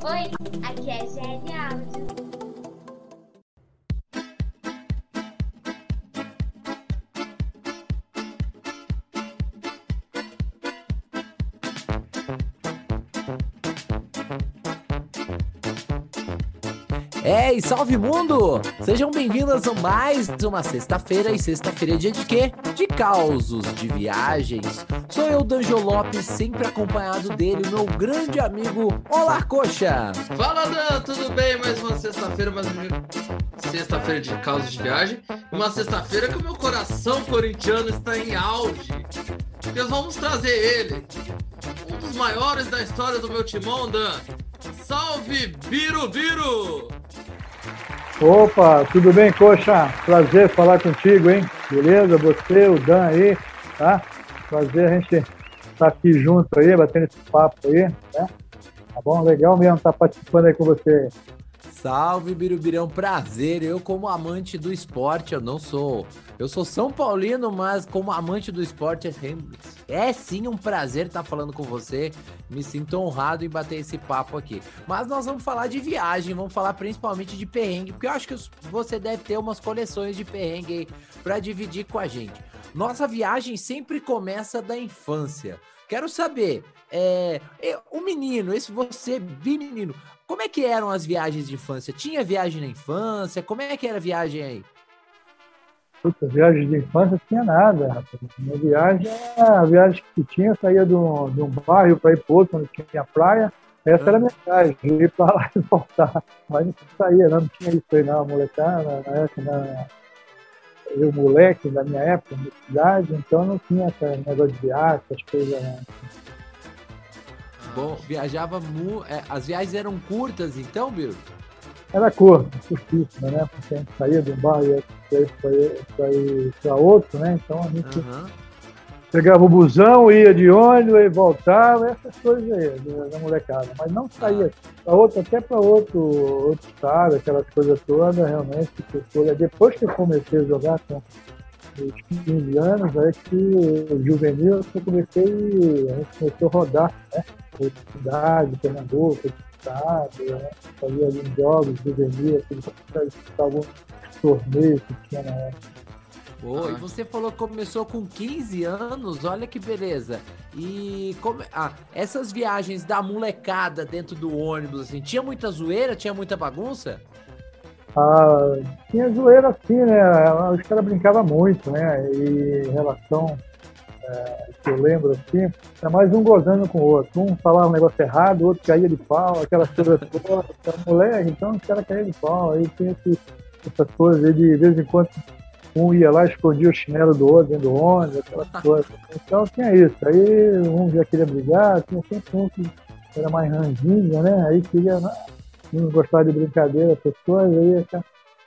Oi, aqui é GL Áudio. É, e salve mundo! Sejam bem-vindos a mais uma sexta-feira, e sexta-feira é dia de quê? De causos, de viagens. Sou eu, Danjo Lopes, sempre acompanhado dele, meu grande amigo Olá Coxa! Fala Dan, tudo bem? Mais uma sexta-feira, mais uma sexta-feira de causos de viagem. Uma sexta-feira que o meu coração corintiano está em auge. Porque vamos trazer ele, um dos maiores da história do meu timão, Dan. Salve, Biro Biro! Opa, tudo bem, Coxa? Prazer falar contigo, hein? Beleza? Você, o Dan aí, tá? Prazer a gente estar tá aqui junto aí, batendo esse papo aí, né? Tá bom? Legal mesmo estar tá participando aí com você. Salve, Birubirão, prazer. Eu, como amante do esporte, eu não sou. Eu sou São Paulino, mas como amante do esporte, é, é sim um prazer estar falando com você. Me sinto honrado em bater esse papo aqui. Mas nós vamos falar de viagem, vamos falar principalmente de perrengue, porque eu acho que você deve ter umas coleções de perrengue aí para dividir com a gente. Nossa viagem sempre começa da infância. Quero saber, é, o menino, esse você, bem menino, como é que eram as viagens de infância? Tinha viagem na infância? Como é que era a viagem aí? Puta, viagem de infância tinha nada, rapaz. Minha viagem, a viagem que tinha, saía de um, de um bairro para ir para outro, onde tinha praia. Essa ah. era a minha viagem, ir para lá e voltar. Mas não saía, não, não tinha isso aí, não, molecada, na época, na, eu moleque da minha época, da cidade, então não tinha esse negócio de viagem, essas coisas. Né? Bom, viajava mu... É, as viagens eram curtas, então, Biro? Era curta, curtíssima, né? Porque a gente saía de um bar e ia para outro, né? Então a gente uhum. pegava o busão, ia de ônibus e voltava, essas coisas aí, da molecada. Mas não saía ah. para outro, até para outro, outro estado, aquelas coisas todas, realmente. Depois que eu comecei a jogar com os 15 anos, aí que juvenil, eu comecei, a gente começou a rodar, né? outra cidade, Pernambuco, estado, né? fazia alguns jogos juvenil, alguns torneios que tinha na época. Pô, e você falou que começou com 15 anos, olha que beleza. E como, ah, essas viagens da molecada dentro do ônibus, assim, tinha muita zoeira, tinha muita bagunça? Ah, tinha zoeira assim, né? Os caras brincavam muito, né? E em relação é, que eu lembro assim, é mais um gozando com o outro. Um falava um negócio errado, o outro caía de pau, aquelas coisas todas. Moleque, então os caras caíam de pau. Aí tinha esse, essas coisas aí de, de vez em quando um ia lá, escondia o chinelo do outro dentro do ônibus, aquelas coisas. Então tinha isso. Aí um já queria brigar, tinha sempre um que era mais ranzinho, né? Aí queria, não gostava de brincadeira, essas coisas, aí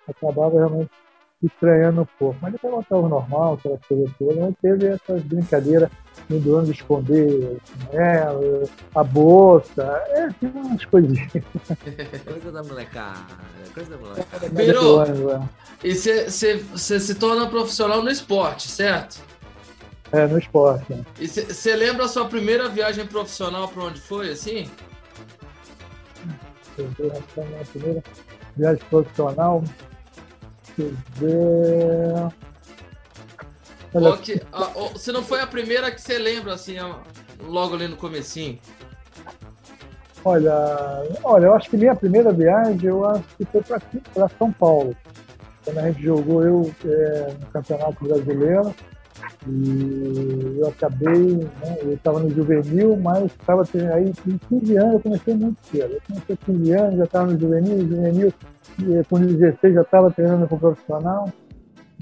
acabava realmente estranhando um pouco. Mas depois voltava ao normal, aquelas coisas todas, mas teve essas brincadeiras indo de esconder né, a bolsa, é, tem umas coisinhas. coisa da molecada, coisa da molecada. Virou, é. e você se torna profissional no esporte, certo? É, no esporte. Né? E você lembra a sua primeira viagem profissional para onde foi, assim? A primeira viagem profissional ver. Olha... Que, se não foi a primeira que você lembra, assim, logo ali no comecinho? Olha, olha, eu acho que minha primeira viagem, eu acho que foi para São Paulo. Quando a gente jogou eu é, no Campeonato Brasileiro, e eu acabei, né, eu estava no juvenil, mas estava aí com 15 anos, eu comecei muito cedo. Eu comecei com 15 anos, já estava no juvenil, juvenil, e com 16 já estava treinando com profissional,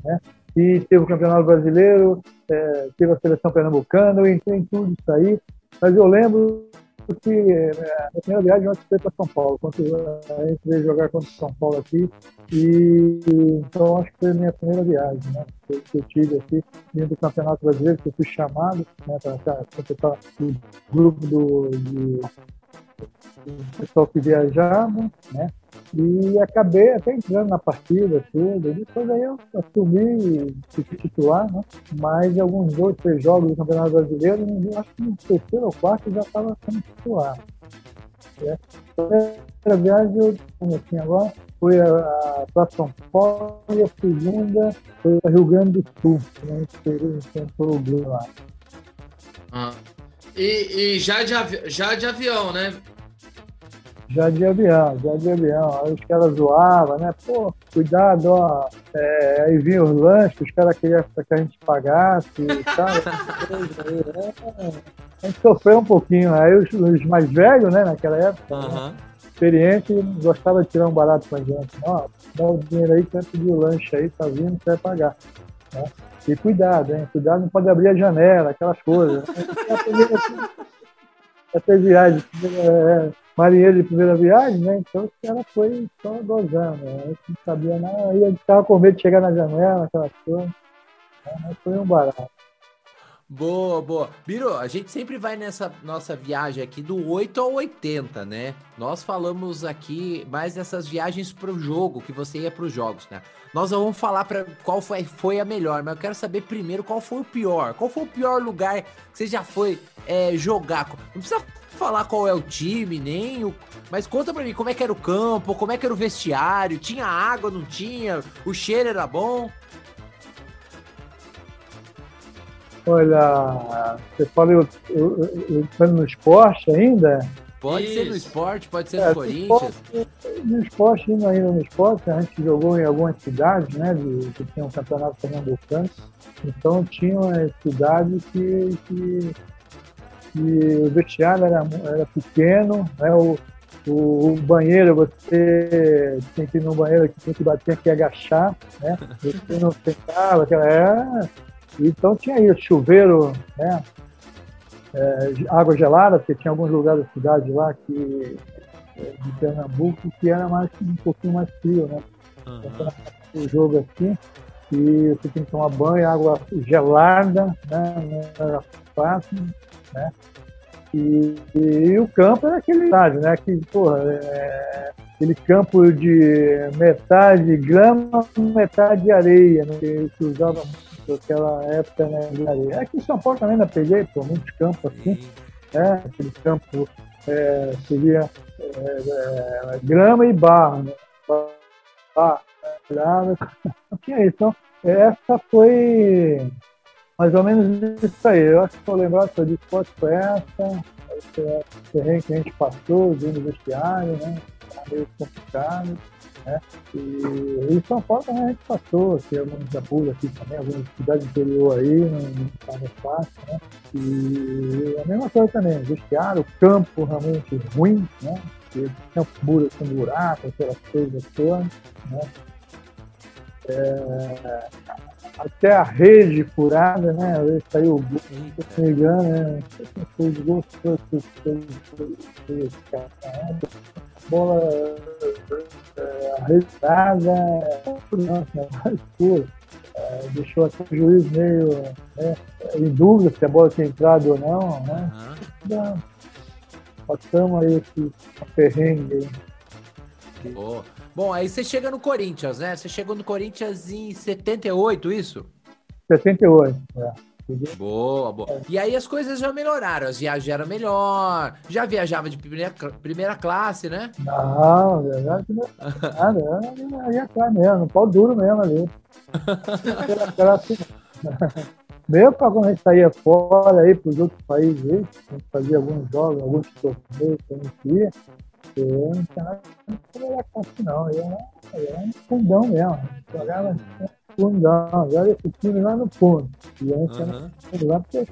né? E teve o Campeonato Brasileiro, é, teve a seleção pernambucana, eu entrei em tudo isso aí, mas eu lembro que é, a primeira viagem eu foi para São Paulo, quando a gente veio jogar contra São Paulo aqui, e então acho que foi a minha primeira viagem, né? Que, eu tive aqui dentro do Campeonato Brasileiro, que eu fui chamado né, para completar o grupo do, de, pessoal que viajava, né? E acabei até entrando na partida, tudo. Depois aí eu assumi se titular, né? Mas em alguns dois, três jogos do Campeonato Brasileiro, acho que no terceiro ou quarto já estava sendo titular. É. A primeira viagem, eu, assim agora, foi para São Paulo e a segunda foi para Rio Grande do Sul. Né? Enfrentou o Grêmio lá. Ah. E, e já, de já de avião, né? Já de avião, já de avião. Aí os caras zoavam, né? Pô, cuidado, ó. É, aí vinha os lanches, os caras queriam que a gente pagasse e tal. a gente sofreu um pouquinho. Aí os, os mais velhos, né, naquela época, uhum. né, experiente, gostava de tirar um barato com a gente. Ó, dá o dinheiro aí que vai pedir o lanche aí, tá vindo, você vai pagar. Né? E cuidado, hein? Cuidado, não pode abrir a janela, aquelas coisas. Até viagem. É, marinheiro de primeira viagem, né? Então o cara foi só gozando, né? não sabia nada, gente tava com medo de chegar na janela, aquela coisa. Né? Foi um barato. Boa, boa. Biro, a gente sempre vai nessa nossa viagem aqui do 8 ao 80, né? Nós falamos aqui mais dessas viagens para o jogo, que você ia para os jogos, né? Nós vamos falar para qual foi, foi a melhor, mas eu quero saber primeiro qual foi o pior. Qual foi o pior lugar que você já foi é, jogar? Não precisa falar qual é o time, nem o. Mas conta pra mim como é que era o campo, como é que era o vestiário, tinha água, não tinha, o cheiro era bom. Olha, você fala eu, eu, eu, no esporte ainda? Pode Isso. ser no esporte, pode ser é, no Corinthians. Esporte, no esporte, indo ainda no esporte, a gente jogou em algumas cidades, né, de, que tinha um campeonato pernambucano. Então tinha uma cidade que, que que o vestiário era, era pequeno, né? o, o, o, banheiro, você tinha que ir no banheiro que tinha que bater, tinha que agachar, né? Você não sentava, é, então tinha isso, chuveiro, né? É, água gelada, porque tinha alguns lugares da cidade lá que é, de Pernambuco que era mais um pouquinho mais frio, né? Uhum. Então, o jogo assim, e você tem que tomar banho, água gelada, né? Não era fácil né? E, e, o campo era aquele estádio, né? Que, porra, é, aquele campo de metade grama, metade areia, né? Que se usava muito naquela época né, de areia. Aqui em São Paulo também ainda peguei, por muitos campos assim, né? Aquele campo é, seria é, é, grama e barro, né? Barro, né? não tinha isso. Então, essa foi mais ou menos isso aí. Eu acho que estou lembrado foi de esporte foi essa, esse terreno que a gente passou, do vestiário, né? Tá meio complicado. Né? E em São Paulo também a gente passou, aqui, alguns apuros aqui também, algumas cidades interior aí, não estava fácil, né? E a mesma coisa também, vestiário, campo realmente ruim, né? Porque tinha muro com buraco, aquelas coisas todas, né? É, até a rede furada, né? Às vezes saiu o gol, se não me engano, né? Foi o gol, foi a bola arrestada, nossa, escura. É, deixou até o juiz meio né, em dúvida se a bola tinha entrado ou não, né? Uhum. Passamos aí esse perrengue aí. Boa. Bom, aí você chega no Corinthians, né? Você chegou no Corinthians em 78, isso? 78, é. Boa, boa. E aí as coisas já melhoraram, as viagens eram melhor, já viajava de primeira, primeira classe, né? Não, viajava de primeira classe mesmo, pau duro mesmo ali. Primeira classe. Mesmo para quando a gente saía fora aí para os outros países, aí, a gente fazia alguns jogos, alguns torneios que a gente ia, eu não tinha nada classe, não. Eu eu era um fundão mesmo. Jogava fundão, joga esse time lá no fundo. E a gente Aham. era lá porque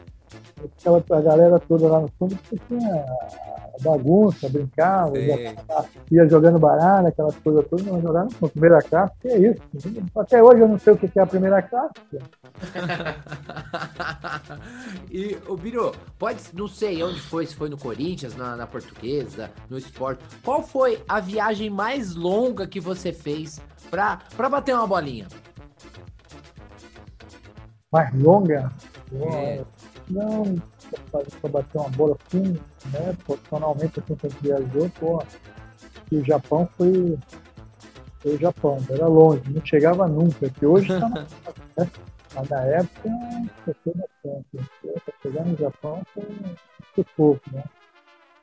aquela a galera toda lá no fundo porque tinha bagunça, brincava, já- ia jogando baralho, aquelas coisas todas, mas jogar no fundo. Primeira classe, que é isso. Até hoje eu não sei o que é a primeira classe. e, o Biro, pode, não sei onde foi, se foi no Corinthians, na, na Portuguesa, no Esporte. Qual foi a viagem mais longa que você fez pra, pra bater uma bolinha? mais longa. É. Não, para bater uma bola assim, né? Profissionalmente, assim, gente viajou, pô, e o Japão foi, foi o Japão, era longe, não chegava nunca, que hoje está na né? Mas na época, foi bastante. Para chegar no Japão foi, foi pouco, né?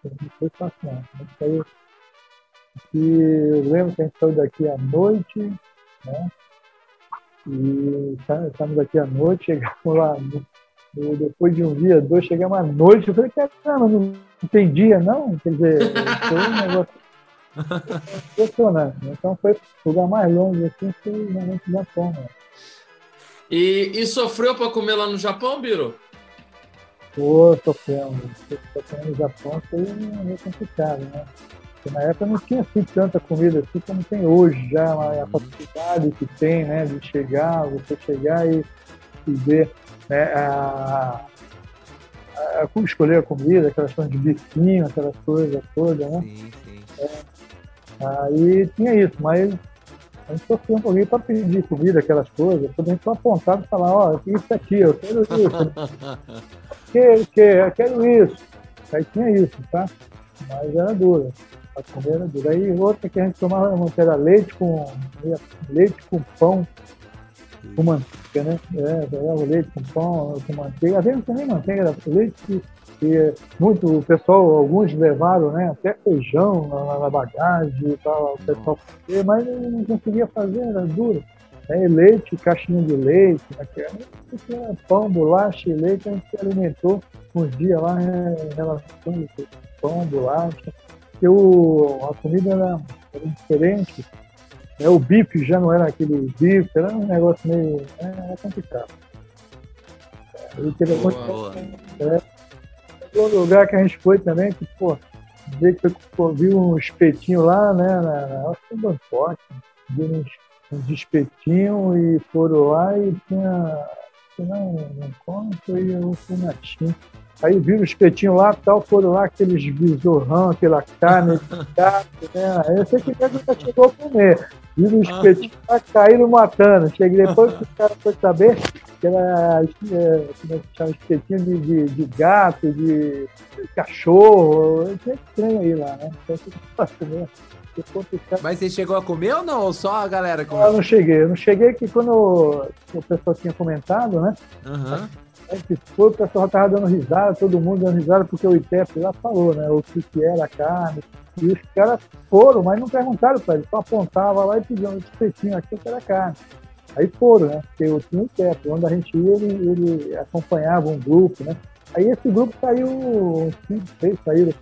Não foi fácil, não. A gente saiu, e eu lembro que a gente saiu daqui à noite, né? E estamos aqui à noite, chegamos lá no- depois de um dia, dois, chegamos à noite. Eu falei, caramba, não entendia, não? Quer dizer, foi um negócio impressionante. né? Então foi o lugar mais longe assim, foi realmente Japão. Né? E, e sofreu para comer lá no Japão, Biro? Pô, sofrendo. Sofrendo no Japão foi meio complicado, né? Porque na época não tinha assim tanta comida assim como tem hoje, já a facilidade que tem, né? De chegar, você chegar e, e ver né, a, a, como escolher a comida, aquelas coisas de bifinho, aquelas coisas todas, né? Sim, sim. Aí tinha isso, mas a gente sofria um pouquinho para pedir comida, aquelas coisas, quando a gente foi apontado e falar, ó, isso aqui, eu quero isso, que, que, eu quero isso. Aí tinha isso, tá? Mas era dura. A comer era dura. Aí outra que a gente tomava muito era leite com leite com pão com manteiga, né? É, pegava leite com pão, com manteiga. Às vezes nem manteiga, era leite que muito, o pessoal, alguns levaram, né? Até feijão na, na bagagem e tal, o pessoal fazia, mas não, conseguia fazer, era duro. Aí leite, caixinha de leite, né? que era- tinha pão, bolacha e leite, a gente se alimentou uns dias lá né, em relação a pão, bolacha. Porque o, a comida era, era diferente. Né, o bife já não era aquele bife, era um negócio meio. é, Era complicado. E teve Boa, muito- boa. Outro lugar que a gente foi também, que, pô, que viu um espetinho lá, né? Na, na, acho que Bangkok, viu uns, uns espetinhos e foram lá e tinha. Não, não conto e eu fui na. Aí viram o espetinho lá tal, foram lá aqueles besorrão, aquela carne de gato, né? Aí eu sei que nego já chegou a comer. Viram o espetinho lá, caíram matando. Cheguei depois que o cara foi saber que era é, como é que chama, espetinho de, de, de gato, de, de cachorro. Tinha estranho aí lá, né? Então. Mas você chegou a comer ou não? Ou só a galera Eu comeu? não cheguei. Eu não cheguei que quando o pessoal tinha comentado, né? Aham. Foi, o pessoal estava dando risada, todo mundo dando risada, porque o ITEP lá falou, né? O que, que era a carne. E os caras foram, mas não perguntaram para ele, só apontava lá e pediam um espetinho aqui que era carne. Aí foram, né? Porque eu tinha o ITEP, onde a gente ia, ele, ele acompanhava um grupo, né? Aí esse grupo saiu, uns cinco, seis saíram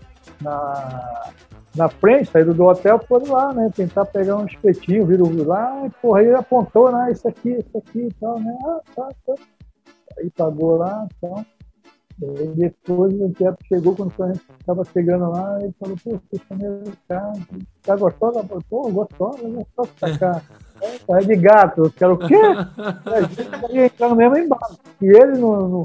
na, na frente, saíram do hotel, foram lá, né? Tentar pegar um espetinho, viram lá, e porra, ele apontou, né? Isso aqui, isso aqui e tal, né? Ah, tá, tá aí pagou lá, então. Aí depois o tempo chegou, quando a gente estava chegando lá, ele falou, pô, vocês comeram carne, tá gostosa? Pô, gostosa, gostosa essa carne. É, tá de gato, eu quero o quê? A gente ia entrar no mesmo embaixo. Se ele não, não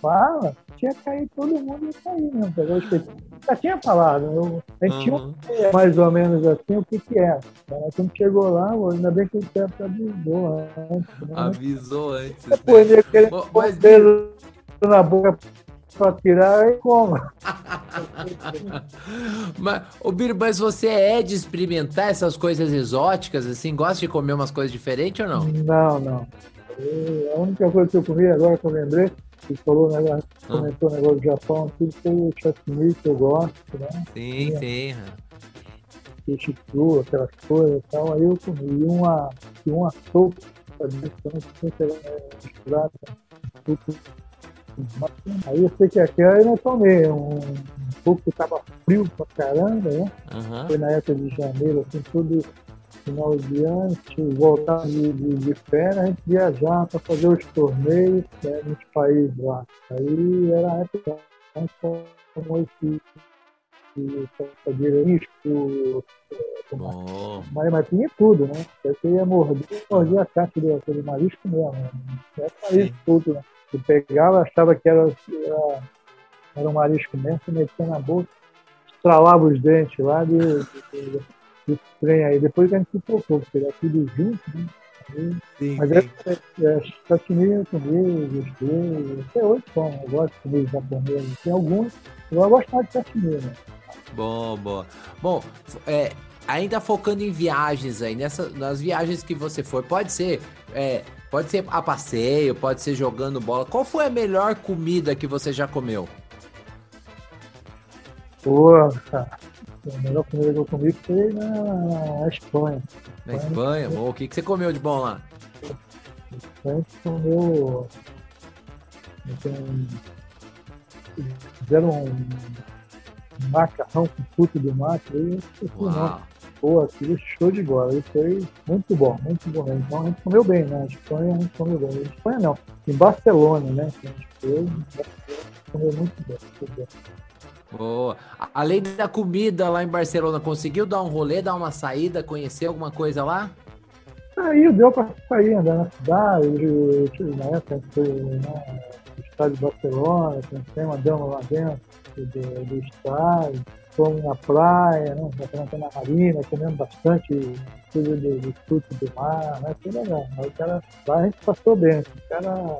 fala, tinha caído todo mundo ia cair mesmo. pegou o espetinho. Já tinha falado, eu, a gente tinha uma ideia, mais ou menos assim o que que. Aí, Quando chegou lá, ainda bem que o tempo avisou antes. Né? Avisou antes. né? Depois ele querendo Bom, pôr mas- na boca pra tirar, aí como? mas, ô Biro, mas você é de experimentar essas coisas exóticas, assim? Gosta de comer umas coisas diferentes ou não? Não, não. Eu- a única coisa que eu comi agora que eu lembrei, que falou, né, Ah. comentou o negócio do Japão, tudo foi o chutney que eu gosto, né? Sim, sim. Peixe cru, aquelas coisas e tal. Aí eu comi. Uma, uma sopa, né, que eu não tinha que era misturada. Aí eu sei que aquela eu não tomei, um, um pouco que tava frio pra caramba, né? Aham. Foi na época de janeiro, assim, tudo final de ano, voltava de, de, de férias, a gente viajar para fazer os torneios né, nos países lá. Aí era a época que a gente tomou esse risco, Bom. mas, mas tinha tudo, né? Você ia morder, mordia a caixa do, do marisco mesmo. Né? Era marisco tudo, né? Você pegava, achava que era, era, era um marisco mesmo, metia na boca, estralava os dentes lá de, de, de, de trem aí. Depois a gente se tocou, porque era tudo junto, né? Sim, mas é, é, é sashimi gostei. Até hoje como, eu gosto de comer japonês. Tem alguns, eu vou gostar de sashimi, né? Bom, boa. Bom, é, ainda focando em viagens aí, nessa, nas viagens que você foi, pode ser, é, pode ser a passeio, pode ser jogando bola. Qual foi a melhor comida que você já comeu? Pô, cara, a melhor comida que eu comi foi na, Espanha. Na Espanha? Bom, o que, que você comeu de bom lá? A gente comeu. Então, fizeram um macarrão com fruto do mar, aí eu esqueci o nome. Uau. Pô, aquilo show de bola. Aí foi muito bom, muito bom. mesmo. Então a gente comeu bem, né? Na Espanha a gente comeu bem. Na Espanha não, em Barcelona, né? A gente foi, em Barcelona, comeu muito bem. Muito bem. Boa. A- Além da comida lá em Barcelona, conseguiu dar um rolê, dar uma saída, conhecer alguma coisa lá? Aí deu para sair, andar na cidade, na época foi né, no estádio de Barcelona, conhecemos, andamos lá dentro do, do estádio, fomos na praia, né, na marina, comemos bastante coisa de, de fruto do mar, né, foi legal. Aí o cara, lá a gente passou bem, o cara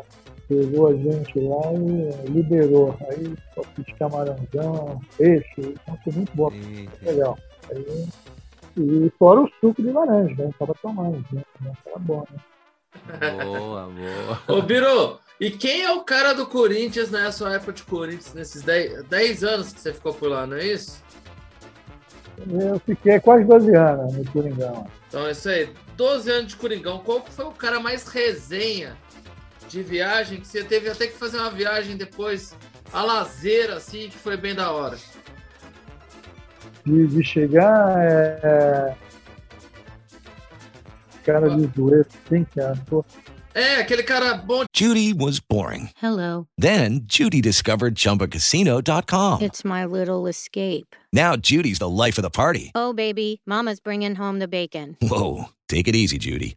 pegou a gente lá e liberou. Aí só fiz camarãozão, peixe, então foi muito bom legal. Aí, e fora o suco de laranja, né? Tava tomando, né? Tava bom, né? Boa, boa. Ô, Biro, e quem é o cara do Corinthians nessa época de Corinthians, nesses 10, 10 anos que você ficou por lá, não é isso? Eu fiquei quase 12 anos no Coringão. Então é isso aí, 12 anos de Coringão. Qual foi o cara mais resenha de viagem que você teve até que fazer uma viagem depois a lazer, assim, que foi bem da hora? De, de chegar, é... cara de zoeira, assim, cara. Pô, É, aquele cara bom Judy was boring. Hello. Then Judy discovered ChumbaCasino.com. It's my little escape. Now Judy's the life of the party. Oh, baby, Mama's bringing home the bacon. Whoa, take it easy, Judy.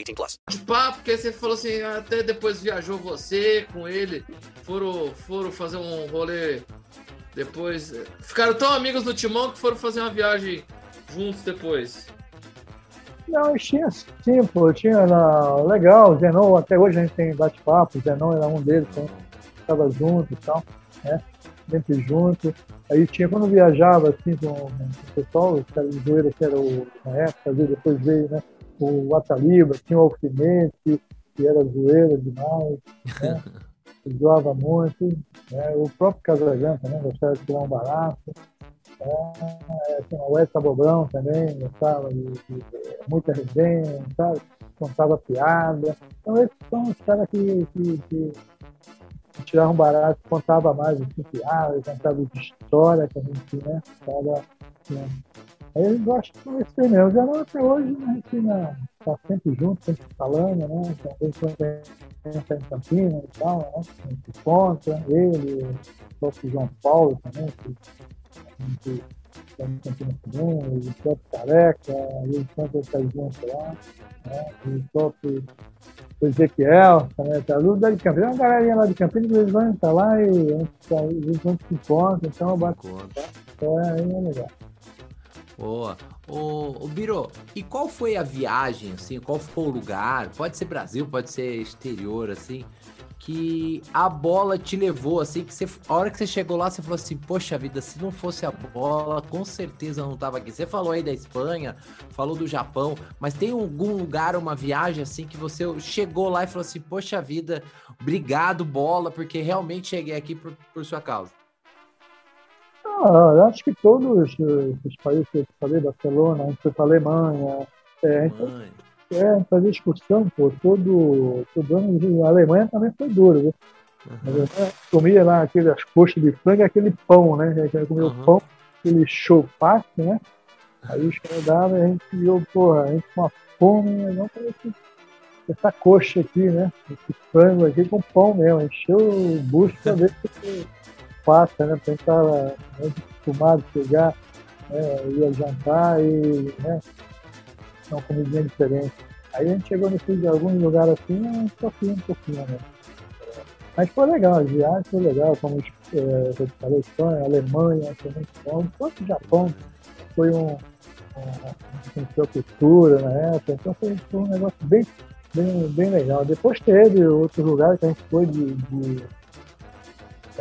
18 plus. de papo, porque você falou assim, até depois viajou você com ele, foram, foram fazer um rolê depois. Ficaram tão amigos no timão que foram fazer uma viagem juntos depois. Não, tinha sim, pô, tinha na, legal, o Zenon, até hoje a gente tem bate-papo, o Zenon era um deles, então, estava junto e tal, né? Sempre junto. Aí tinha, quando viajava assim com, com o pessoal, os caras de zoeira que era o, na época, às vezes depois veio, né? O Ataliba, tinha o Alfinete, que era zoeira demais, né? Zoava muito, né? O próprio Casagrande também gostava de tirar um barato. É, tinha o Wes Abobrão também, gostava de, de, de muita resenha, sabe? Contava piada. Então esses são os caras que, que, que, tiravam barato, contava mais assim, piada, contava de história que a gente, né? Tava, né? Aí eu gosto de conhecer mesmo. Já não até hoje a gente né, tá sempre junto, sempre falando, né? Também quando a gente tá em Campinas e tal, né? A gente encontra ele, o próprio João Paulo também, que a gente tá em Campinas também, o próprio Careca, o próprio Caizão lá, né? o próprio Ezequiel também tá tudo de Campinas. Uma galerinha lá de Campinas, eles vão estar lá e eles vão se encontram, então bate, Conta. é, aí é legal. Boa. Ô, ô Biro, e qual foi a viagem, assim, qual foi o lugar, pode ser Brasil, pode ser exterior, assim, que a bola te levou, assim, que você, a hora que você chegou lá, você falou assim, poxa vida, se não fosse a bola, com certeza eu não tava aqui. Você falou aí da Espanha, falou do Japão, mas tem algum lugar, uma viagem, assim, que você chegou lá e falou assim, poxa vida, obrigado, bola, porque realmente cheguei aqui por, por sua causa. Ah, eu acho que todos eh, os países que eu falei, Barcelona, a gente foi para a Alemanha, é, a gente é, fazer excursão, pô, todo, todo ano, a Alemanha também foi duro, viu? Uhum. Comia lá aquelas coxas de frango aquele pão, né? A gente comia Uhum. o pão, aquele chopaque, né? Aí os caras davam e a gente viu, porra, a gente com uma fome, não parece essa coxa aqui, né? Esse frango aqui com pão mesmo, encheu o bucho pra ver se passa, né? Pra gente tava muito acostumado a chegar, né? ia jantar e, né? Uma comidinha diferente. Aí a gente chegou nesse algum lugar assim, um pouquinho, um pouquinho, né? Mas foi legal, a viagem foi legal, como é, eu falei, Espanha, Alemanha, foi muito bom. Quanto o Japão foi um, um, a cultura na época, então foi, foi um negócio bem, bem, bem legal. Depois teve outros lugares que a gente foi de, de,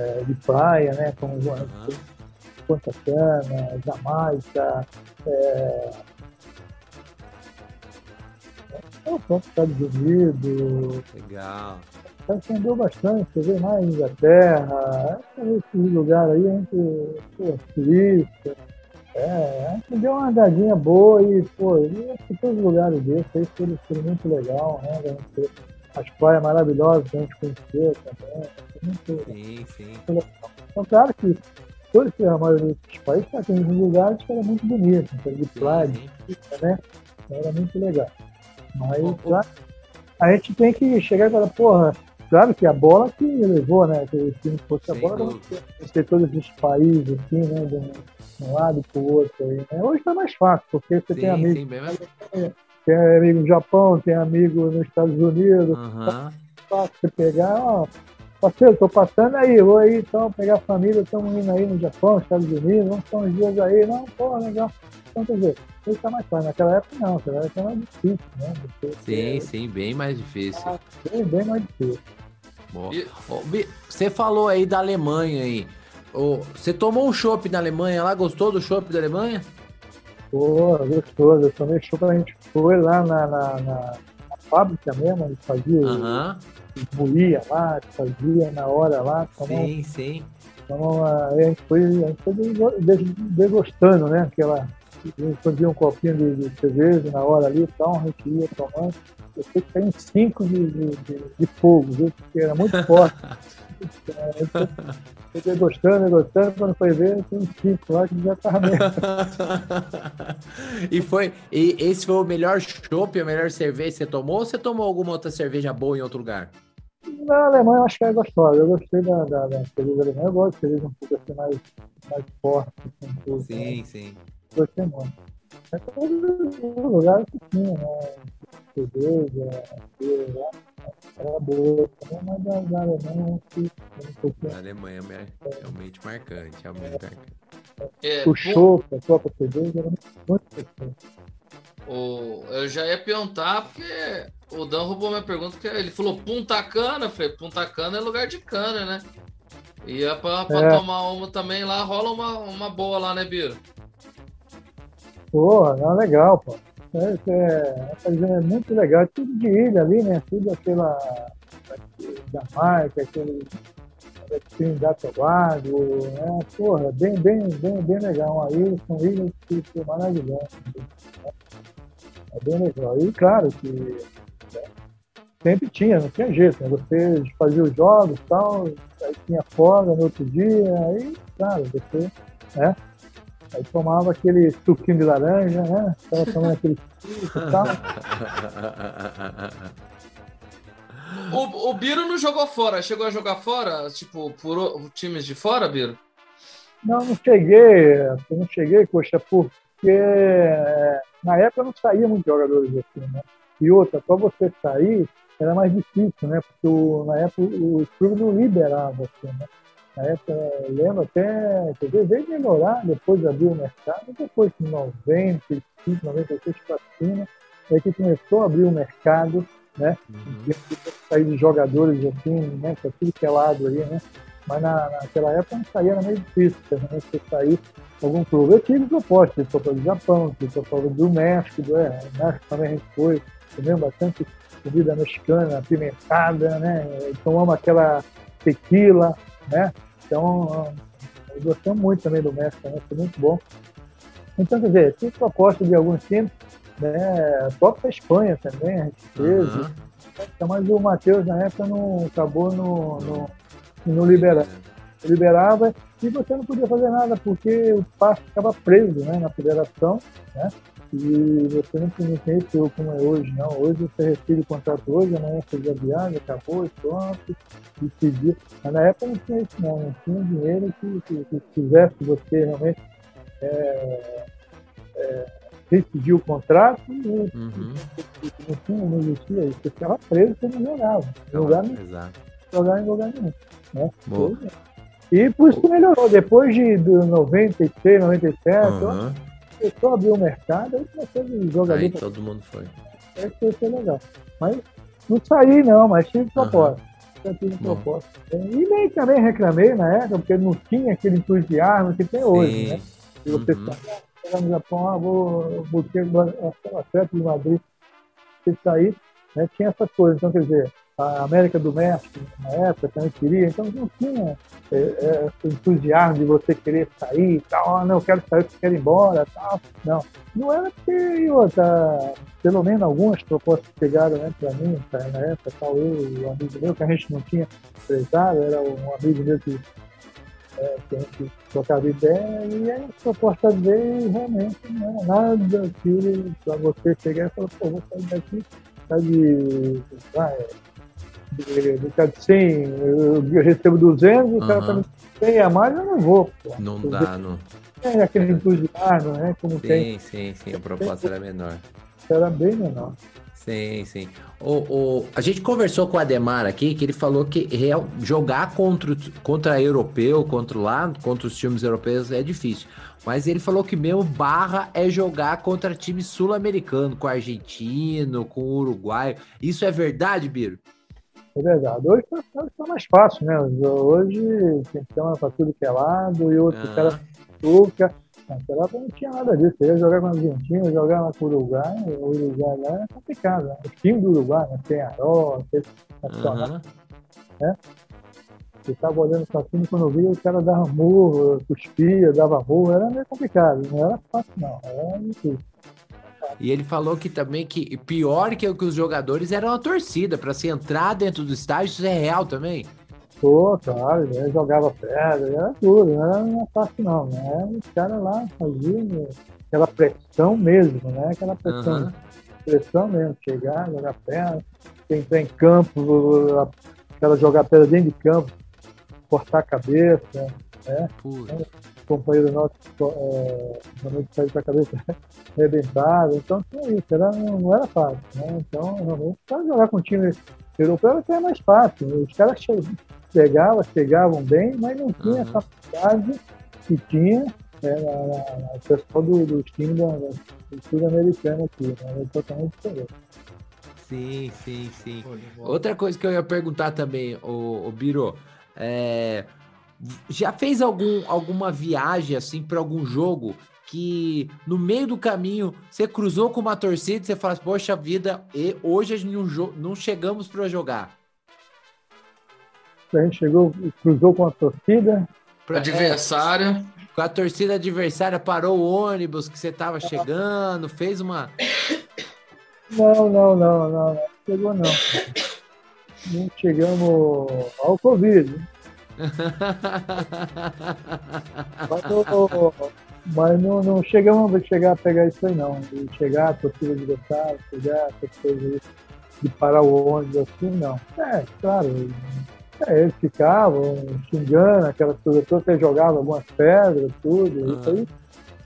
é, de praia, né? Como Uhum. Ponta Cana, Jamaica, é, é, o próprio Estados Unidos, Legal. a gente andou bastante, você vê mais Inglaterra, esses lugares aí, a gente, pô, Suíça, é, a gente deu uma andadinha boa e, pô, e acho que todos os lugares desses aí foram, foram muito legal, né? A as praias maravilhosas que a gente conheceu também, muito, Sim, sim. então, claro que todos a maioria desses países tá, tem uns lugares que era muito bonito, então, de praia, né? Era muito legal. Mas, ô. claro, a gente tem que chegar e falar, porra, claro que a bola que levou, né? Que se não fosse a bola, ter todos os países, assim, né? De um, lado para o outro aí, né? Hoje tá mais fácil, porque você tem Sim, amigos, sim, bem mais. Tem amigo no Japão, tem amigo nos Estados Unidos, fácil você pegar, ó, parceiro, tô passando aí, vou aí então pegar a família, estamos indo aí no Japão, Estados Unidos, vamos ficar uns dias aí, não, pô, legal. Então, quer dizer, isso tá mais fácil. Naquela época não, naquela época era mais difícil, né? Porque, Sim, sim, bem mais difícil. Bem, bem mais difícil. E- Você falou aí da Alemanha aí. Você tomou um chopp na Alemanha lá? Gostou do chopp da Alemanha? Pô, gostoso. Eu tomei show a gente foi lá na, na, na- fábrica mesmo, eles faziam, Aham. moía lá, fazia na hora lá, tomou, Sim, sim. aí a gente foi, a gente foi dego- de- degustando, né? Aquela, a gente fazia um copinho de, de cerveja na hora ali e tal, a gente ia tomando. Eu sei que tem cinco de, de, de, de fogo, viu? Porque era muito forte. Foi degustando, degustando, quando foi ver, tem cinco lá que já tava mesmo. e foi. E esse foi o melhor chopp, a melhor cerveja que você tomou ou você tomou alguma outra cerveja boa em outro lugar? Na Alemanha eu acho que é gostosa. Eu gostei da, da, da cerveja alemã. Eu gosto de cerveja um pouco assim mais, mais forte. Assim, um pouco, né? sim. Gostei muito. É todos os lugares que tinha, né? Cerveja, lá. Era boa também, mas acho que um pouquinho. A Alemanha é realmente marcante, realmente marcante. É, O bom, a própria cerveja era muito, o- eu já ia perguntar, porque o Dan roubou minha pergunta, porque ele falou Punta Cana. Eu falei, Punta Cana é lugar de cana, né? E é pra, pra É. tomar uma também lá, rola uma, uma boa lá, né, Biro? Porra, não, legal, pô. É, é, é muito legal, tudo de ilha ali, né? Tudo aquela Jamaica, aquele Trinidad e Tobago, né? Porra, bem, bem, bem, bem legal. Uma ilha, são ilhas que são maravilhosas. né? É bem legal. E claro que né, sempre tinha, não tinha jeito, né? Você fazia os jogos e tal, aí tinha folga no outro dia, aí, claro, você, né? Aí tomava aquele suquinho de laranja, né? Tava tomando aquele suco e tal. O, o Biro não jogou fora. Chegou a jogar fora? Tipo, por times de fora, Biro? Não, não cheguei, não cheguei, poxa, porque é, na época não saía muitos jogadores assim, né? E outra, para você sair, era mais difícil, né? Porque na época o clube não liberava, assim, né? Na época, eu lembro até, quer dizer, veio melhorar, depois abriu o mercado, depois de 95, 96 para cima, é que começou a abrir o mercado, né? Uhum. Sair de jogadores assim, né? Para tudo que é lado aí, né? Mas na, naquela época não saía, era meio difícil, né? Você sair algum clube. Eu tive propostas, tive proposta do Japão, tive proposta do México, do é, México também a gente foi, bastante comida mexicana, apimentada, né? Tomamos aquela tequila, né? Então, eu gostei muito também do México, né? foi muito bom. Então, quer dizer, tive proposta de alguns times, né? Próprio da Espanha também, a gente fez. Uhum. Mas o Matheus, na época, não acabou no, no, no liberar. Liberava e você não podia fazer nada, porque o passe ficava preso né, na federação, né? E você não tinha isso como é hoje, não. Hoje você recebe o contrato hoje, amanhã você já viaja, acabou e pronto, decidiu. Mas na época não tinha isso, não. Não tinha dinheiro que, que, que fizesse você realmente é, é, o contrato e uhum. não, tinha, não existia isso. Você ficava preso, você não jogava. Não jogava, Exato. jogava em lugar nenhum. Né? E por isso que melhorou. Depois de, de 96, 97, uhum começou a abrir o mercado, aí começou a jogar Aí todo mundo foi. Aí foi legal. Mas não saí não, mas tive proposta. Tive proposta. E nem também reclamei na época, porque não tinha aquele entusiasmo que tem hoje, Sim. né? E você uhum. está no Japão, ah, vou, a festa de Madrid, você sair, né? Tinha essas coisas. Então, quer dizer, a América do México, na época, também queria, então não tinha é, é, entusiasmo de você querer sair e tal, ah, não, eu quero sair, eu quero ir embora tal. Não, não era porque outra, pelo menos algumas propostas chegaram né, para mim, na época, tal, eu e um amigo meu, que a gente não tinha empresário, era um amigo meu que, é, que a gente trocava ideia, e aí a proposta veio realmente não era nada daquilo para você chegar e falar, pô, vou sair daqui, tá de. Ah, do de 100, eu recebo 200, o cara tá me 100 a mais, eu não vou. Pô. Não dá, não. É aquele entusiasmo, né? Como sim, tem. sim, sim, a proposta era menor. Era bem menor. Sim, sim. O, o, a gente conversou com o Ademar aqui, que ele falou que real, jogar contra, contra europeu, contra lá, contra os times europeus é difícil. Mas ele falou que meu barra é jogar contra time sul-americano, com argentino, com uruguaio. Isso é verdade, Biro? É verdade. Hoje está tá mais fácil, né? Hoje tem uma para tudo que é lado e outro uhum. cara tuca. Naquela época não tinha nada disso. Você ia jogar com a Argentina, jogar lá com o Uruguai. O Uruguai lá é complicado. Né? O time do Uruguai, né? tem Aró, tem Nacional. Uhum. Né? Você estava olhando para cima quando eu via, o cara dava murro, cuspia, dava murro. Era meio complicado. Não era fácil, não. Era difícil. E ele falou que também que pior que, que os jogadores eram a torcida, para se entrar dentro do estádio, isso é real também. Pô, claro, né? jogava pedra, era tudo, não era fácil não, né? Os caras lá faziam aquela pressão mesmo, né? Aquela pressão, uhum. pressão mesmo, chegar, jogar pedra, entrar em campo, aquela jogar pedra dentro de campo, cortar a cabeça, né? Pura companheiro nosso é, realmente saiu com a cabeça arrebentada. Então tinha isso, era, não era fácil. Né? Então, realmente, para jogar com o time europeu até é mais fácil. Os caras chegavam, chegavam bem, mas não tinha uhum. essa qualidade que tinha é, na, na, pessoal do, do time da, do sul-americano aqui. Né? É totalmente diferente. Sim, sim, sim. Outra coisa que eu ia perguntar também, o, o Biro, é, já fez algum, alguma viagem assim para algum jogo que no meio do caminho você cruzou com uma torcida e você fala, poxa vida, e hoje a gente não, não chegamos para jogar? A gente chegou, cruzou com a torcida. Pra adversária. É, com a torcida adversária, parou o ônibus que você estava chegando, fez uma. Não, não, não, não, não chegou não. Não chegamos ao Covid mas não, não, chegamos a chegar a pegar isso aí não. De chegar, a torcida adversária, chegar, essas coisas de parar o ônibus assim, não. É, claro, É, eles ficavam xingando aquelas coisas todas, você jogava algumas pedras, tudo, Ah. isso aí.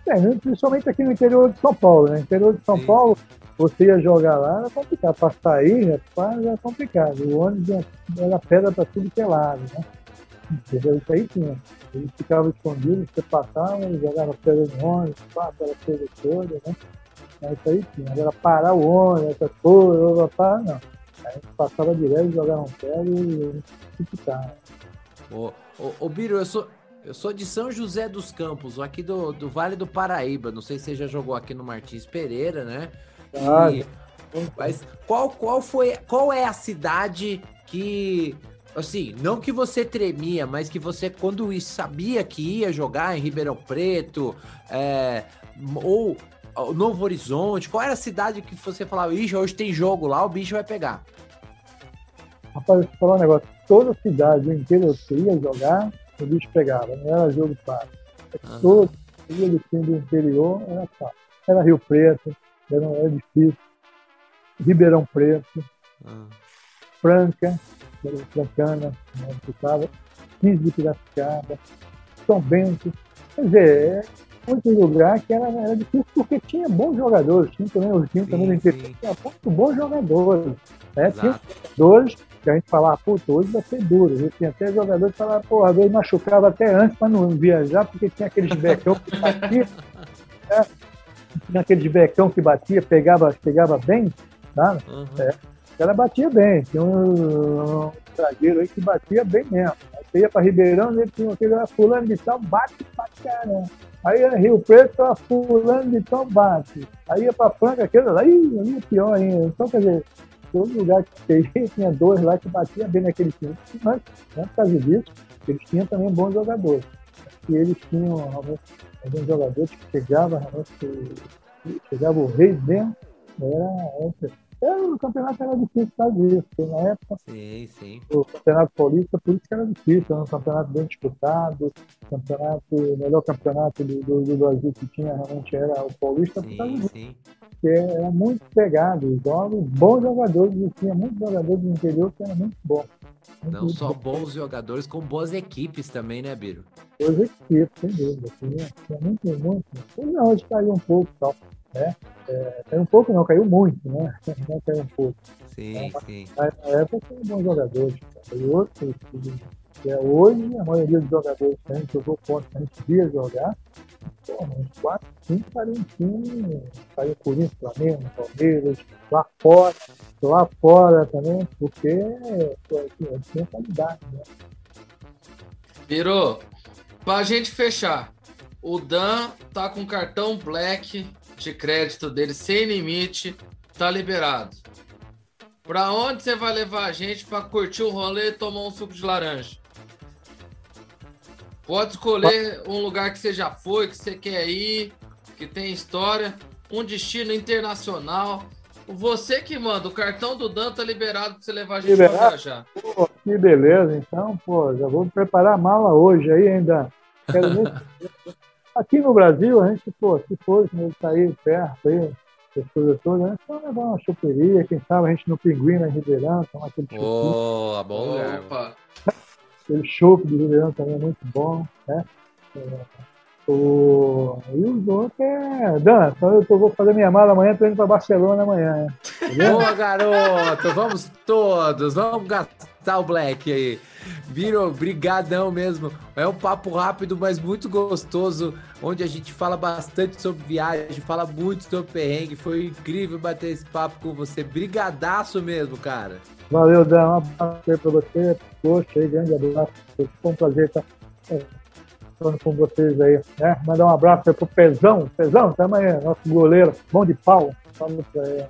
É, né, principalmente aqui no interior de São Paulo, né? Interior de São Sim, Paulo, você ia jogar lá, era complicado. Para sair, rapaz, era complicado. O ônibus era- era pedra para tudo que é lado, né? Entendeu? Isso aí tinha. Eles ficavam escondidos, você passava, jogava pedra no ônibus, pá, aquela coisa toda, né? Mas isso aí tinha. Agora parar o ônibus, essa coisa, pá, não. A gente passava direto, jogava pedra e e ficava. Ô, ô, ô, Biro, eu sou, eu sou de São José dos Campos, aqui do, do Vale do Paraíba. Não sei se você já jogou aqui no Martins Pereira, né? Ah, E- mas qual, qual foi, qual é a cidade que, assim, não que você tremia, mas que você, quando sabia que ia jogar em Ribeirão Preto, é, ou Novo Horizonte, qual era a cidade que você falava, ixi, hoje tem jogo lá, o bicho vai pegar? Rapaz, eu vou falar um negócio. Toda cidade, o interior que ia jogar, o bicho pegava. Não era jogo fácil. Aham. Todo dia do time do interior era fácil. Era Rio Preto, era, era difícil. Ribeirão Preto, Ah, Franca, Francana, né, que estava, 15 de Piracicaba, São Bento. Quer dizer, é muito lugar que era, era difícil porque tinha bons jogadores. Tinha também, os times também Sim, interior tinha muito bons jogadores. Né? Tinha jogadores que a gente falava, puta, hoje vai ser duro. Eu tinha até jogadores que falavam, porra, às vezes machucava até antes para não viajar, porque tinha aqueles becão que batia, né? tinha aqueles becão que batia, pegava, pegava bem, tá? Aham. O cara batia bem, tinha um, um zagueiro aí que batia bem mesmo. Aí você ia para Ribeirão, ele tinha aquele ah, fulano de tal, bate pra caramba. Aí ia Rio Preto, ah, fulano de tal, bate. Aí ia para Franca, aquele lá, ih, aí é pior ainda. Então, quer dizer, todo lugar que ia, tinha dois lá que batia bem naquele time. Mas, não por causa disso, eles tinham também bons jogadores. E eles tinham realmente alguns jogadores que chegavam realmente, chegava o rei mesmo, era, era, era, o campeonato era difícil porque na época Sim, sim. o campeonato paulista, por isso que era difícil, era um campeonato bem disputado, campeonato, o melhor campeonato do, do, do Brasil que tinha realmente era o paulista, Sim, sim. porque era muito pegado, os jogos, bons jogadores, e tinha muitos jogadores do interior que eram muito bons. Muito, Não muito só bons. bons jogadores, como boas equipes também, né, Biro? Hoje equipes, sem dúvida. Tinha, tinha muito, muito. Hoje caiu um pouco tal. Né? É, caiu um pouco, não, caiu muito, né? Não caiu um pouco. Sim, sim. Mas na época tinha bons jogadores. cara. E outros, que, que é hoje, a maioria dos jogadores que a gente jogou contra, que a gente via jogar, pô, uns 4, 5 saiu um time, saiu Corinthians, Flamengo, Palmeiras, lá fora, lá fora também, porque pô, tinha, tinha qualidade, né? Virou. Pra gente fechar, o Dan tá com cartão Black de crédito dele sem limite, tá liberado. Pra onde você vai levar a gente pra curtir o rolê e tomar um suco de laranja? Pode escolher um lugar que você já foi, que você quer ir, que tem história, um destino internacional. Você que manda, o cartão do Dan tá liberado pra você levar a gente pra Liberado? viajar. Pô, que beleza, então, pô, já vou preparar a mala hoje aí ainda. Quero nem- Aqui no Brasil, a gente, pô, se fosse né, sair perto aí, essas coisas todas, a gente só levar uma choperia, quem sabe a gente no Pinguim, na Ribeirão, tomar aquele chope, Boa, bom lugar. Opa. aquele chope de Ribeirão também é muito bom, né? É, o... E os outros é. Dan, então eu vou fazer minha mala amanhã, tô indo pra Barcelona amanhã, né? Boa, garoto! Vamos todos, vamos gastar o Black aí. Biro, brigadão mesmo. É um papo rápido, mas muito gostoso, onde a gente fala bastante sobre viagem, fala muito sobre perrengue. Foi incrível bater esse papo com você. Brigadaço mesmo, cara. Valeu, Dan. Um abraço aí pra você. Poxa, aí, grande abraço. Foi um prazer estar falando com vocês aí. Né? Mandar um abraço aí pro Pezão. Pezão, tamo aí, nosso goleiro. Bom de pau. Fala pra ele.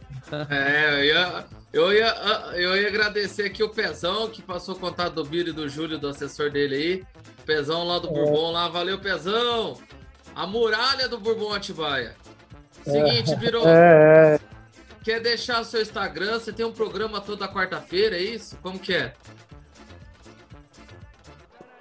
É, eu ia, eu, ia, eu ia agradecer aqui o Pezão, que passou o contato do Biro e do Júlio, do assessor dele aí. Pezão lá do Bourbon, lá. Valeu, Pezão! A muralha do Bourbon Atibaia. Seguinte, Biro, É, é, quer deixar o seu Instagram? Você tem um programa toda quarta-feira, é isso? Como que é?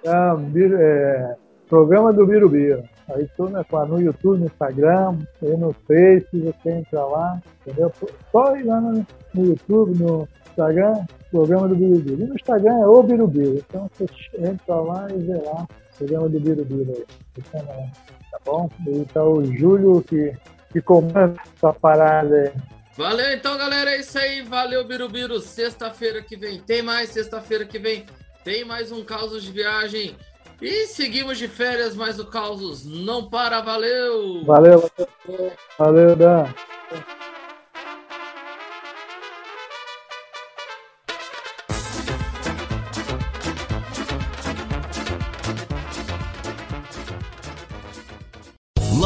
é, Biro- é, programa do Birubiru. Aí tô né, no YouTube, no Instagram, aí no Face, você entra lá, entendeu? Só ir lá no, no YouTube, no, Instagram, programa do Birubiru. E no Instagram é o Birubiru. Então você entra lá e vê lá programa do Birubiru aí. Tá bom? E tá o Júlio que, que comanda essa parada aí. Valeu então, galera. É isso aí. Valeu, Birubiru. Sexta-feira que vem tem mais. Sexta-feira que vem tem mais um Causos de Viagem. E seguimos de férias, mas o Causos não para. Valeu! Valeu, valeu, Dan.